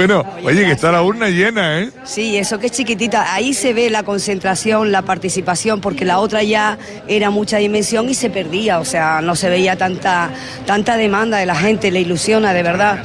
Bueno, oye, que está la urna llena, ¿eh? Sí, eso que es chiquitita. Ahí se ve la concentración, la participación, porque la otra ya era mucha dimensión y se perdía. O sea, no se veía tanta, tanta demanda de la gente, le ilusiona de verdad.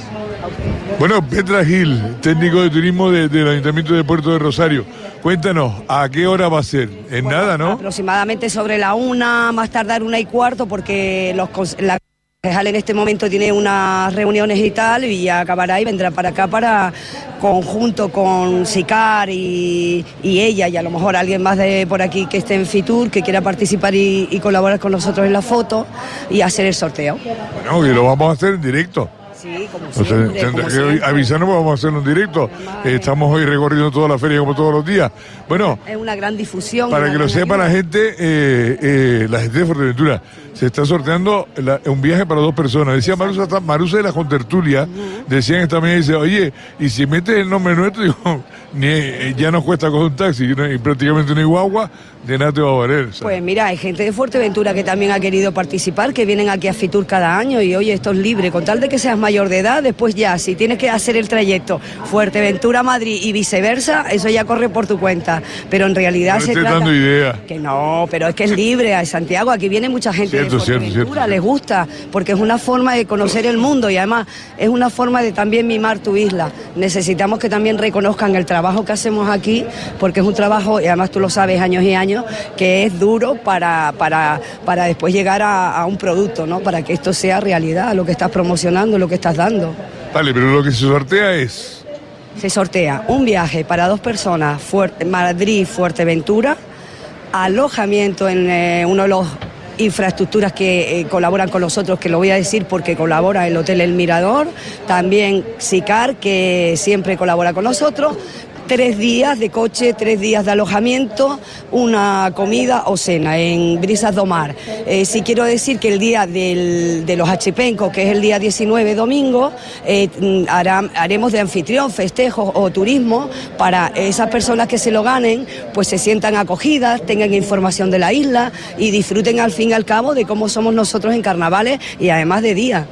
Bueno, Petra Gil, técnico de turismo de- del Ayuntamiento de Puerto de Rosario. Cuéntanos, ¿a qué hora va a ser? En nada, ¿no? Aproximadamente sobre la una, más tardar una y cuarto, porque los, la concejal en este momento tiene unas reuniones y tal, y ya acabará y vendrá para acá para conjunto con SICAR y, y ella, y a lo mejor alguien más de por aquí que esté en Fitur, que quiera participar y, y colaborar con nosotros en la foto y hacer el sorteo. Bueno, que lo vamos a hacer en directo. Sí, como O sea, siempre, tendrá como que siempre. avisarnos, vamos a hacerlo en directo. Eh, Estamos hoy recorriendo toda la feria como todos los días. Bueno, Es una gran difusión. para que lo sepa la gente, eh, eh, la gente de Fuerteventura, se está sorteando la- un viaje para dos personas. Decía Marusa, Marusa de la Contertulia, decían esta mañana, dice, oye, y si metes el nombre nuestro, digo, ni, ya nos cuesta coger un taxi y prácticamente una guagua, de nada te va a valer. ¿sabes? Pues mira, hay gente de Fuerteventura que también ha querido participar, que vienen aquí a Fitur cada año y oye, esto es libre, con tal de que seas mayor de edad, después ya, si tienes que hacer el trayecto Fuerteventura-Madrid y viceversa, eso ya corre por tu cuenta. Pero en realidad No se trata... dando idea. Que no, pero es que es libre, a Santiago, aquí viene mucha gente Cierto, cierto, Fuerteventura, cierto. les gusta, porque es una forma de conocer el mundo y además es una forma de también mimar tu isla. Necesitamos que también reconozcan el trabajo que hacemos aquí, porque es un trabajo, y además tú lo sabes años y años, que es duro para, para, para después llegar a, a un producto, ¿no? Para que esto sea realidad, lo que estás promocionando, lo que estás dando. Vale, pero lo que se sortea es... Se sortea un viaje para dos personas, Fuerte- Madrid-Fuerteventura, alojamiento en eh, uno de los infraestructuras que eh, colaboran con nosotros, que lo voy a decir porque colabora el Hotel El Mirador, también SICAR, que siempre colabora con nosotros, tres días de coche, tres días de alojamiento, una comida o cena en Brisas do Mar. Eh, sí quiero decir que el día de los Achipencos, que es el día 19 domingo, eh, mm, haremos de anfitrión festejos o turismo para esas personas que se lo ganen, pues se sientan acogidas, tengan información de la isla y disfruten al fin y al cabo de cómo somos nosotros en carnavales y además de día.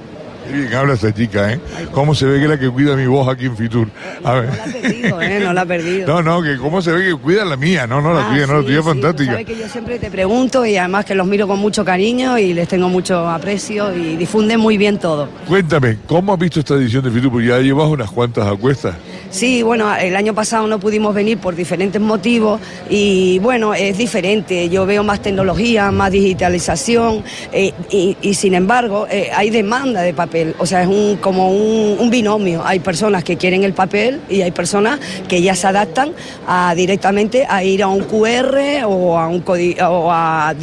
Qué bien habla esta chica, ¿eh? ¿Cómo se ve que es la que cuida mi voz aquí en Fitur? A ver. No la ha perdido, ¿eh? No la ha perdido. No, no, que cómo se ve que cuida la mía, no, no la Ah, tuya, no, la sí, tuya es sí, fantástica. Sabe que yo siempre te pregunto y además que los miro con mucho cariño y les tengo mucho aprecio y difunden muy bien todo. Cuéntame, ¿cómo has visto esta edición de Fitur? Porque ya llevas unas cuantas acuestas. Sí, bueno, el año pasado no pudimos venir por diferentes motivos y bueno, es diferente. Yo veo más tecnología, más digitalización eh, y, sin embargo eh, hay demanda de papel. O sea, es un, como un, binomio. Hay personas que quieren el papel y hay personas que ya se adaptan a, directamente a ir a un QR o a, un o a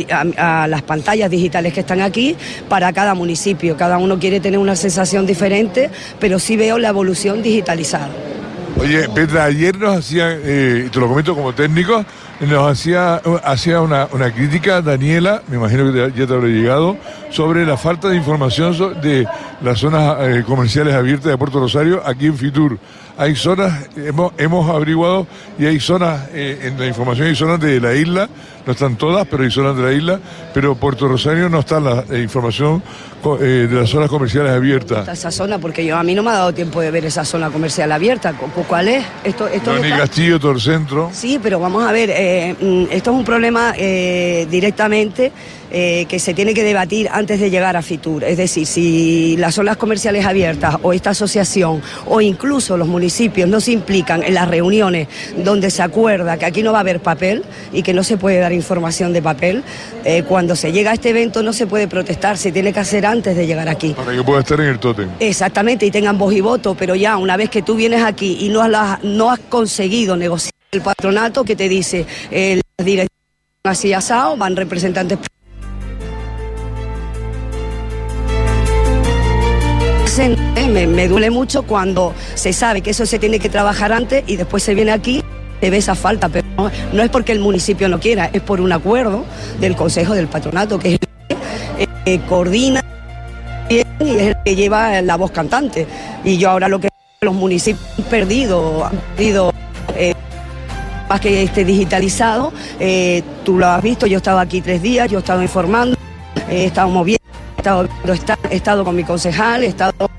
las pantallas digitales que están aquí para cada municipio. Cada uno quiere tener una sensación diferente, pero sí veo la evolución digitalizada. Oye, Petra, ayer nos hacía, eh, te lo comento como técnico, nos hacía, hacía una, una, crítica, Daniela, me imagino que ya te habrá llegado, sobre la falta de información de las zonas eh, comerciales abiertas de Puerto Rosario aquí en Fitur. Hay zonas, hemos, hemos averiguado y hay zonas, eh, en la información hay zonas de la isla, no están todas, pero hay zonas de la isla, pero Puerto Rosario no está la, la información eh, de las zonas comerciales abiertas. Está esa zona, porque yo a mí no me ha dado tiempo de ver esa zona comercial abierta. ¿Cuál es? Esto, esto no está... Castillo, Torcentro. Sí, pero vamos a ver, eh, esto es un problema eh, directamente eh, que se tiene que debatir antes de llegar a Fitur. Es decir, si las zonas comerciales abiertas o esta asociación o incluso los municipios no se implican en las reuniones donde se acuerda que aquí no va a haber papel y que no se puede dar información de papel, eh, cuando se llega a este evento no se puede protestar, se tiene que hacer antes de llegar aquí. Para que pueda estar en el tótem. Exactamente, y tengan voz y voto, pero ya una vez que tú vienes aquí y no has, no has conseguido negociar el patronato que te dice el director así asado, van representantes Me, me, duele mucho cuando se sabe que eso se tiene que trabajar antes y después se viene aquí, se ve esa falta, pero no, es porque el municipio no quiera, es por un acuerdo del Consejo del Patronato, que es el que eh, coordina y es el que lleva la voz cantante. Y yo ahora lo que los municipios han perdido, han perdido eh, más que esté digitalizado, eh, tú lo has visto, yo he estado aquí tres días, yo he estado informando, he estado moviendo. He estado, he estado con mi concejal, he estado,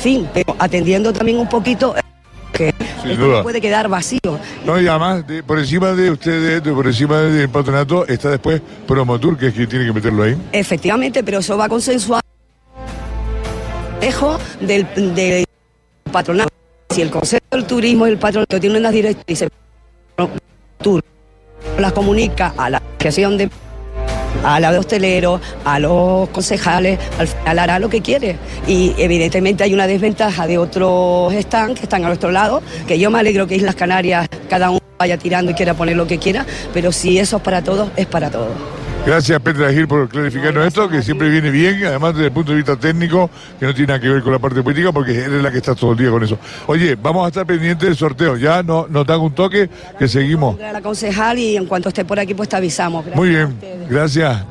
fin, pero atendiendo también un poquito que Sin Esto puede quedar vacío. No, y además, de- por encima de ustedes, de- por encima del patronato, está después Promotur, que es quien tiene que meterlo ahí. Efectivamente, pero eso va consensuado dejo del, del patronato. Si el Consejo del Turismo y el patronato tienen unas directrices, las comunica a la asociación de a la de hosteleros, a los concejales, al final hará lo que quiere. Y evidentemente hay una desventaja de otros stands que están a nuestro lado, que yo me alegro que Islas Canarias cada uno vaya tirando y quiera poner lo que quiera, pero si eso es para todos, es para todos. Gracias, Petra Gil, por clarificarnos esto, que siempre viene bien, además desde el punto de vista técnico, que no tiene nada que ver con la parte política, porque eres la que está todo el día con eso. Oye, vamos a estar pendientes del sorteo. Ya no, nos dan un toque, que seguimos. A la concejal y en cuanto esté por aquí, pues te avisamos. Gracias Muy bien, gracias.